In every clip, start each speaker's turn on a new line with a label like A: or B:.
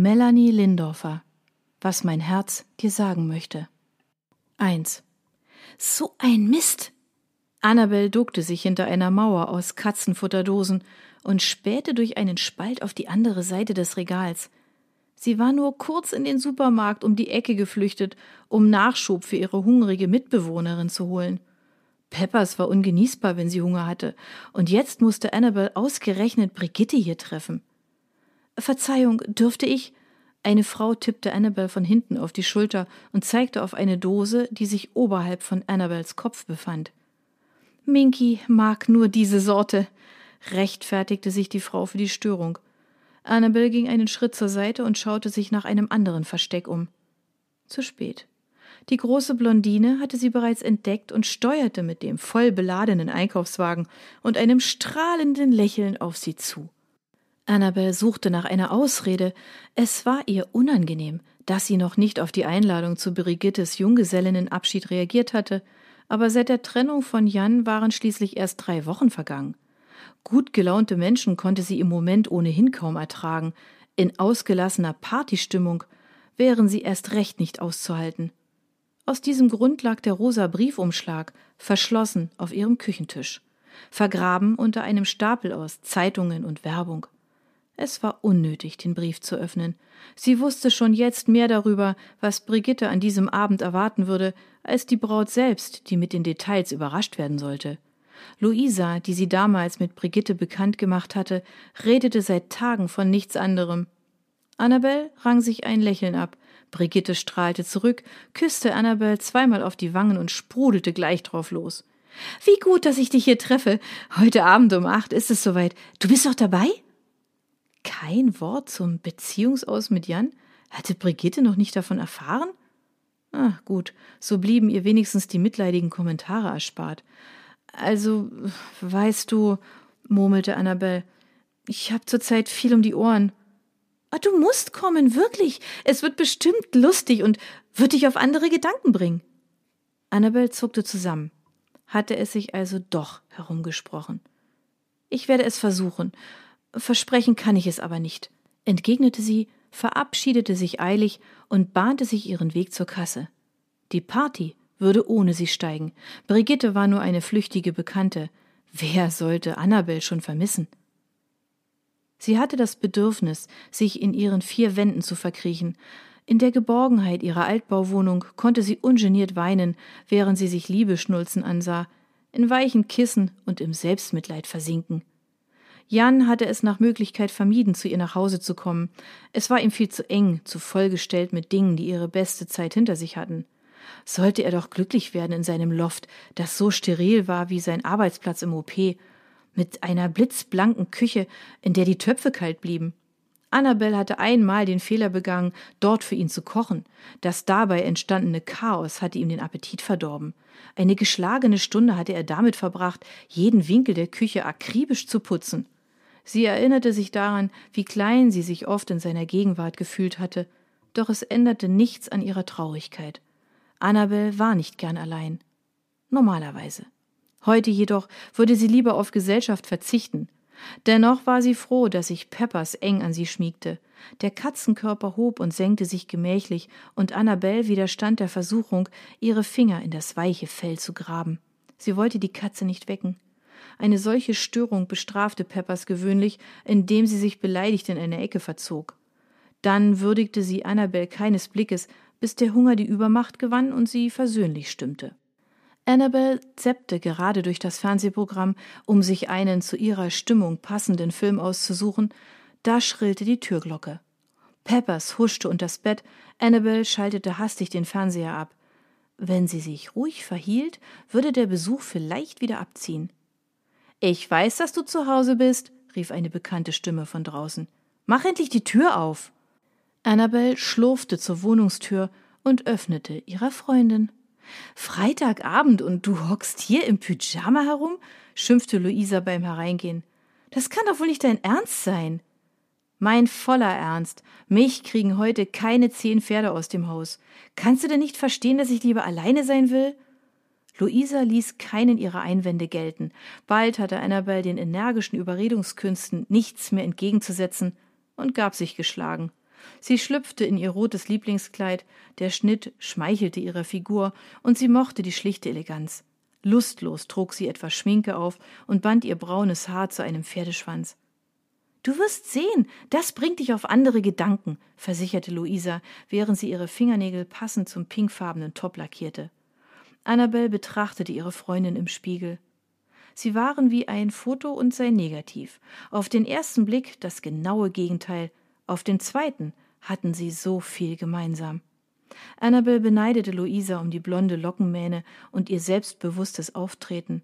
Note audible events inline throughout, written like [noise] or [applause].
A: Melanie Lindorfer. Was mein Herz dir sagen möchte. 1. So ein Mist! Annabel duckte sich hinter einer Mauer aus Katzenfutterdosen und spähte durch einen Spalt auf die andere Seite des Regals. Sie war nur kurz in den Supermarkt um die Ecke geflüchtet, um Nachschub für ihre hungrige Mitbewohnerin zu holen. Peppers war ungenießbar, wenn sie Hunger hatte, und jetzt musste Annabel ausgerechnet Brigitte hier treffen. Verzeihung, dürfte ich? Eine Frau tippte Annabel von hinten auf die Schulter und zeigte auf eine Dose, die sich oberhalb von Annabels Kopf befand. Minky mag nur diese Sorte, rechtfertigte sich die Frau für die Störung. Annabel ging einen Schritt zur Seite und schaute sich nach einem anderen Versteck um. Zu spät. Die große Blondine hatte sie bereits entdeckt und steuerte mit dem voll beladenen Einkaufswagen und einem strahlenden Lächeln auf sie zu. Annabel suchte nach einer Ausrede. Es war ihr unangenehm, dass sie noch nicht auf die Einladung zu Brigittes Junggesellinnenabschied reagiert hatte, aber seit der Trennung von Jan waren schließlich erst drei Wochen vergangen. Gut gelaunte Menschen konnte sie im Moment ohnehin kaum ertragen. In ausgelassener Partystimmung wären sie erst recht nicht auszuhalten. Aus diesem Grund lag der rosa Briefumschlag verschlossen auf ihrem Küchentisch, vergraben unter einem Stapel aus Zeitungen und Werbung. Es war unnötig, den Brief zu öffnen. Sie wusste schon jetzt mehr darüber, was Brigitte an diesem Abend erwarten würde, als die Braut selbst, die mit den Details überrascht werden sollte. Luisa, die sie damals mit Brigitte bekannt gemacht hatte, redete seit Tagen von nichts anderem. Annabel rang sich ein Lächeln ab, Brigitte strahlte zurück, küsste Annabel zweimal auf die Wangen und sprudelte gleich drauf los. Wie gut, dass ich dich hier treffe. Heute Abend um acht ist es soweit. Du bist doch dabei? Kein Wort zum Beziehungsaus mit Jan? Hatte Brigitte noch nicht davon erfahren? Ah, gut, so blieben ihr wenigstens die mitleidigen Kommentare erspart. Also, weißt du, murmelte Annabel, ich hab zurzeit viel um die Ohren. Ah, du musst kommen, wirklich. Es wird bestimmt lustig und wird dich auf andere Gedanken bringen. Annabel zuckte zusammen. Hatte es sich also doch herumgesprochen. Ich werde es versuchen. Versprechen kann ich es aber nicht, entgegnete sie, verabschiedete sich eilig und bahnte sich ihren Weg zur Kasse. Die Party würde ohne sie steigen. Brigitte war nur eine flüchtige Bekannte. Wer sollte Annabel schon vermissen? Sie hatte das Bedürfnis, sich in ihren vier Wänden zu verkriechen. In der Geborgenheit ihrer Altbauwohnung konnte sie ungeniert weinen, während sie sich Liebeschnulzen ansah, in weichen Kissen und im Selbstmitleid versinken. Jan hatte es nach Möglichkeit vermieden, zu ihr nach Hause zu kommen. Es war ihm viel zu eng, zu vollgestellt mit Dingen, die ihre beste Zeit hinter sich hatten. Sollte er doch glücklich werden in seinem Loft, das so steril war wie sein Arbeitsplatz im OP, mit einer blitzblanken Küche, in der die Töpfe kalt blieben. Annabel hatte einmal den Fehler begangen, dort für ihn zu kochen. Das dabei entstandene Chaos hatte ihm den Appetit verdorben. Eine geschlagene Stunde hatte er damit verbracht, jeden Winkel der Küche akribisch zu putzen. Sie erinnerte sich daran, wie klein sie sich oft in seiner Gegenwart gefühlt hatte, doch es änderte nichts an ihrer Traurigkeit. Annabel war nicht gern allein. Normalerweise. Heute jedoch würde sie lieber auf Gesellschaft verzichten. Dennoch war sie froh, dass sich Peppers eng an sie schmiegte. Der Katzenkörper hob und senkte sich gemächlich, und Annabel widerstand der Versuchung, ihre Finger in das weiche Fell zu graben. Sie wollte die Katze nicht wecken. Eine solche Störung bestrafte Peppers gewöhnlich, indem sie sich beleidigt in eine Ecke verzog. Dann würdigte sie Annabel keines Blickes, bis der Hunger die Übermacht gewann und sie versöhnlich stimmte. Annabel zeppte gerade durch das Fernsehprogramm, um sich einen zu ihrer Stimmung passenden Film auszusuchen, da schrillte die Türglocke. Peppers huschte unters Bett, Annabel schaltete hastig den Fernseher ab. Wenn sie sich ruhig verhielt, würde der Besuch vielleicht wieder abziehen. Ich weiß, dass du zu Hause bist, rief eine bekannte Stimme von draußen. Mach endlich die Tür auf. Annabel schlurfte zur Wohnungstür und öffnete ihrer Freundin. Freitagabend und du hockst hier im Pyjama herum? schimpfte Luisa beim Hereingehen. Das kann doch wohl nicht dein Ernst sein. Mein voller Ernst. Mich kriegen heute keine zehn Pferde aus dem Haus. Kannst du denn nicht verstehen, dass ich lieber alleine sein will? Luisa ließ keinen ihrer Einwände gelten. Bald hatte Annabel den energischen Überredungskünsten nichts mehr entgegenzusetzen und gab sich geschlagen. Sie schlüpfte in ihr rotes Lieblingskleid, der Schnitt schmeichelte ihrer Figur, und sie mochte die schlichte Eleganz. Lustlos trug sie etwas Schminke auf und band ihr braunes Haar zu einem Pferdeschwanz. Du wirst sehen, das bringt dich auf andere Gedanken, versicherte Luisa, während sie ihre Fingernägel passend zum pinkfarbenen Top lackierte. Annabel betrachtete ihre Freundin im Spiegel. Sie waren wie ein Foto und sein Negativ. Auf den ersten Blick das genaue Gegenteil, auf den zweiten hatten sie so viel gemeinsam. Annabel beneidete Luisa um die blonde Lockenmähne und ihr selbstbewusstes Auftreten.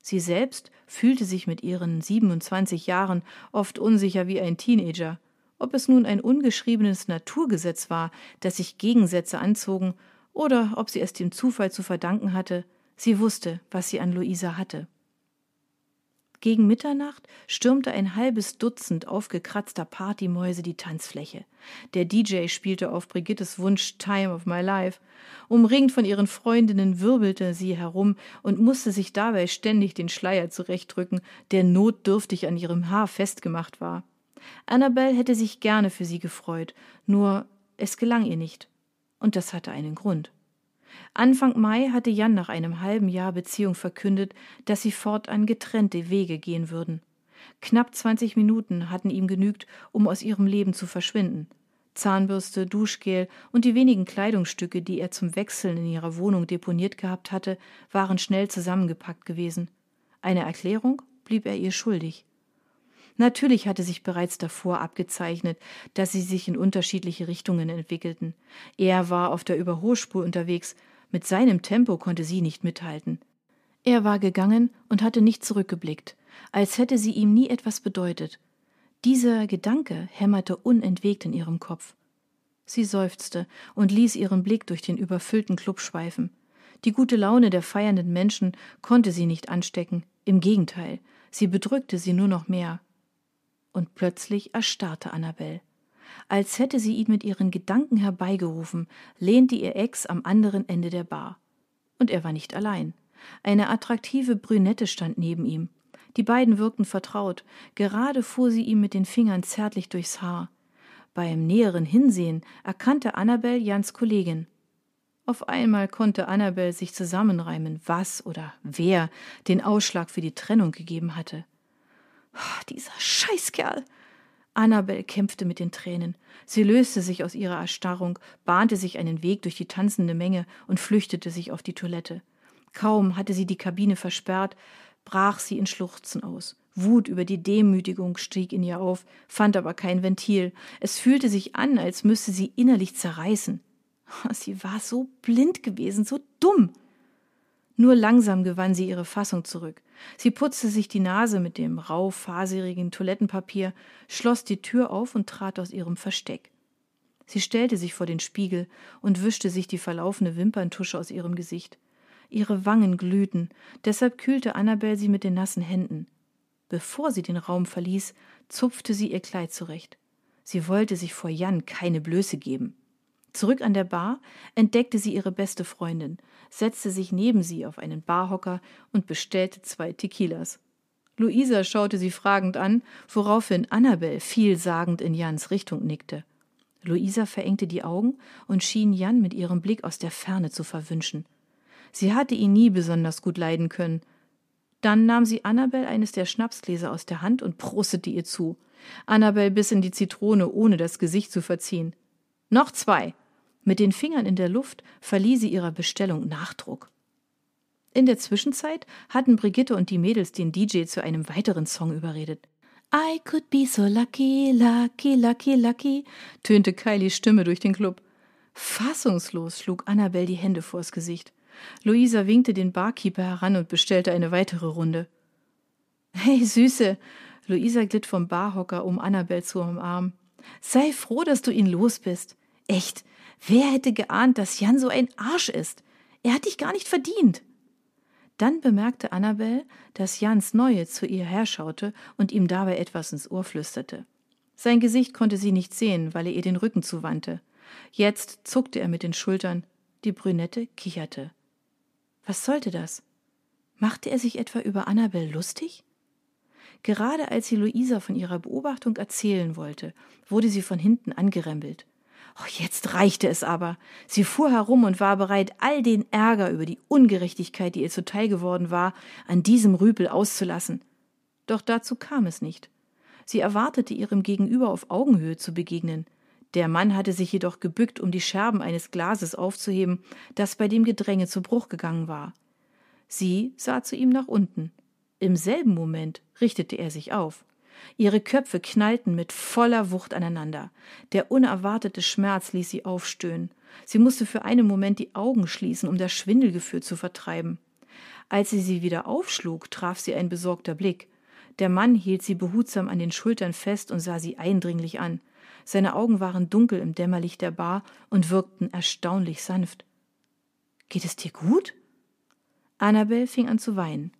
A: Sie selbst fühlte sich mit ihren 27 Jahren oft unsicher wie ein Teenager. Ob es nun ein ungeschriebenes Naturgesetz war, dass sich Gegensätze anzogen, oder ob sie es dem Zufall zu verdanken hatte, sie wusste, was sie an Luisa hatte. Gegen Mitternacht stürmte ein halbes Dutzend aufgekratzter Partymäuse die Tanzfläche. Der DJ spielte auf Brigittes Wunsch Time of My Life. Umringt von ihren Freundinnen wirbelte sie herum und musste sich dabei ständig den Schleier zurechtdrücken, der notdürftig an ihrem Haar festgemacht war. Annabel hätte sich gerne für sie gefreut, nur es gelang ihr nicht. Und das hatte einen Grund. Anfang Mai hatte Jan nach einem halben Jahr Beziehung verkündet, dass sie fortan getrennte Wege gehen würden. Knapp 20 Minuten hatten ihm genügt, um aus ihrem Leben zu verschwinden. Zahnbürste, Duschgel und die wenigen Kleidungsstücke, die er zum Wechseln in ihrer Wohnung deponiert gehabt hatte, waren schnell zusammengepackt gewesen. Eine Erklärung blieb er ihr schuldig. Natürlich hatte sich bereits davor abgezeichnet, dass sie sich in unterschiedliche Richtungen entwickelten. Er war auf der Überholspur unterwegs, mit seinem Tempo konnte sie nicht mithalten. Er war gegangen und hatte nicht zurückgeblickt, als hätte sie ihm nie etwas bedeutet. Dieser Gedanke hämmerte unentwegt in ihrem Kopf. Sie seufzte und ließ ihren Blick durch den überfüllten Club schweifen. Die gute Laune der feiernden Menschen konnte sie nicht anstecken, im Gegenteil, sie bedrückte sie nur noch mehr und plötzlich erstarrte Annabel. Als hätte sie ihn mit ihren Gedanken herbeigerufen, lehnte ihr Ex am anderen Ende der Bar. Und er war nicht allein. Eine attraktive Brünette stand neben ihm. Die beiden wirkten vertraut, gerade fuhr sie ihm mit den Fingern zärtlich durchs Haar. Beim näheren Hinsehen erkannte Annabel Jans Kollegin. Auf einmal konnte Annabel sich zusammenreimen, was oder wer den Ausschlag für die Trennung gegeben hatte. Dieser Scheißkerl. Annabel kämpfte mit den Tränen. Sie löste sich aus ihrer Erstarrung, bahnte sich einen Weg durch die tanzende Menge und flüchtete sich auf die Toilette. Kaum hatte sie die Kabine versperrt, brach sie in Schluchzen aus. Wut über die Demütigung stieg in ihr auf, fand aber kein Ventil. Es fühlte sich an, als müsste sie innerlich zerreißen. [laughs] Sie war so blind gewesen, so dumm. Nur langsam gewann sie ihre Fassung zurück. Sie putzte sich die Nase mit dem rau faserigen Toilettenpapier, schloss die Tür auf und trat aus ihrem Versteck. Sie stellte sich vor den Spiegel und wischte sich die verlaufene Wimperntusche aus ihrem Gesicht. Ihre Wangen glühten, deshalb kühlte Annabel sie mit den nassen Händen. Bevor sie den Raum verließ, zupfte sie ihr Kleid zurecht. Sie wollte sich vor Jan keine Blöße geben. Zurück an der Bar entdeckte sie ihre beste Freundin, setzte sich neben sie auf einen Barhocker und bestellte zwei Tequilas. Luisa schaute sie fragend an, woraufhin Annabel vielsagend in Jans Richtung nickte. Luisa verengte die Augen und schien Jan mit ihrem Blick aus der Ferne zu verwünschen. Sie hatte ihn nie besonders gut leiden können. Dann nahm sie Annabel eines der Schnapsgläser aus der Hand und prostete ihr zu. Annabel biss in die Zitrone, ohne das Gesicht zu verziehen. Noch zwei, mit den Fingern in der Luft verlieh sie ihrer Bestellung Nachdruck. In der Zwischenzeit hatten Brigitte und die Mädels den DJ zu einem weiteren Song überredet. I could be so lucky, lucky, lucky, lucky, tönte Kylies Stimme durch den Club. Fassungslos schlug Annabel die Hände vors Gesicht. Luisa winkte den Barkeeper heran und bestellte eine weitere Runde. Hey, Süße! Luisa glitt vom Barhocker, um Annabel zu umarmen. Sei froh, dass du ihn los bist. Echt, Wer hätte geahnt, dass Jan so ein Arsch ist? Er hat dich gar nicht verdient. Dann bemerkte Annabel, dass Jans Neue zu ihr herschaute und ihm dabei etwas ins Ohr flüsterte. Sein Gesicht konnte sie nicht sehen, weil er ihr den Rücken zuwandte. Jetzt zuckte er mit den Schultern. Die Brünette kicherte. Was sollte das? Machte er sich etwa über Annabel lustig? Gerade als sie Luisa von ihrer Beobachtung erzählen wollte, wurde sie von hinten angerempelt. Oh, jetzt reichte es aber. Sie fuhr herum und war bereit, all den Ärger über die Ungerechtigkeit, die ihr zuteil geworden war, an diesem Rüpel auszulassen. Doch dazu kam es nicht. Sie erwartete ihrem Gegenüber auf Augenhöhe zu begegnen. Der Mann hatte sich jedoch gebückt, um die Scherben eines Glases aufzuheben, das bei dem Gedränge zu Bruch gegangen war. Sie sah zu ihm nach unten. Im selben Moment richtete er sich auf. Ihre Köpfe knallten mit voller Wucht aneinander. Der unerwartete Schmerz ließ sie aufstöhnen. Sie musste für einen Moment die Augen schließen, um das Schwindelgefühl zu vertreiben. Als sie sie wieder aufschlug, traf sie ein besorgter Blick. Der Mann hielt sie behutsam an den Schultern fest und sah sie eindringlich an. Seine Augen waren dunkel im Dämmerlicht der Bar und wirkten erstaunlich sanft. Geht es dir gut? Annabel fing an zu weinen.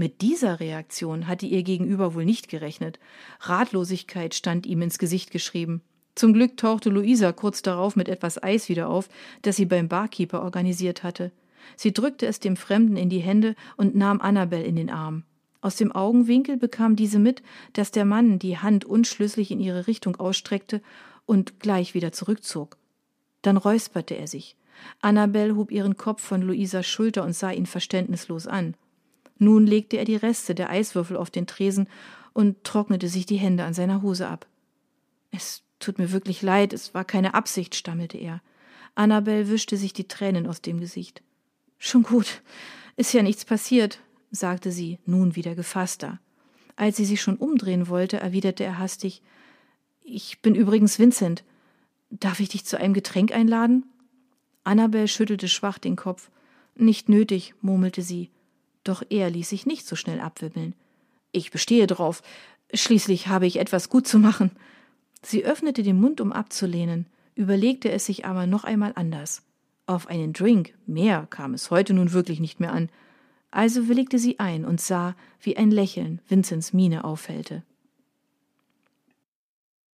A: Mit dieser Reaktion hatte ihr Gegenüber wohl nicht gerechnet. Ratlosigkeit stand ihm ins Gesicht geschrieben. Zum Glück tauchte Luisa kurz darauf mit etwas Eis wieder auf, das sie beim Barkeeper organisiert hatte. Sie drückte es dem Fremden in die Hände und nahm Annabel in den Arm. Aus dem Augenwinkel bekam diese mit, dass der Mann die Hand unschlüssig in ihre Richtung ausstreckte und gleich wieder zurückzog. Dann räusperte er sich. Annabel hob ihren Kopf von Luisas Schulter und sah ihn verständnislos an. Nun legte er die Reste der Eiswürfel auf den Tresen und trocknete sich die Hände an seiner Hose ab. Es tut mir wirklich leid, es war keine Absicht, stammelte er. Annabel wischte sich die Tränen aus dem Gesicht. Schon gut, ist ja nichts passiert, sagte sie, nun wieder gefasster. Als sie sich schon umdrehen wollte, erwiderte er hastig Ich bin übrigens Vincent. Darf ich dich zu einem Getränk einladen? Annabel schüttelte schwach den Kopf. Nicht nötig, murmelte sie. Doch er ließ sich nicht so schnell abwibbeln. Ich bestehe drauf. Schließlich habe ich etwas gut zu machen. Sie öffnete den Mund, um abzulehnen, überlegte es sich aber noch einmal anders. Auf einen Drink, mehr kam es heute nun wirklich nicht mehr an. Also willigte sie ein und sah, wie ein Lächeln Vinzens Miene aufhellte.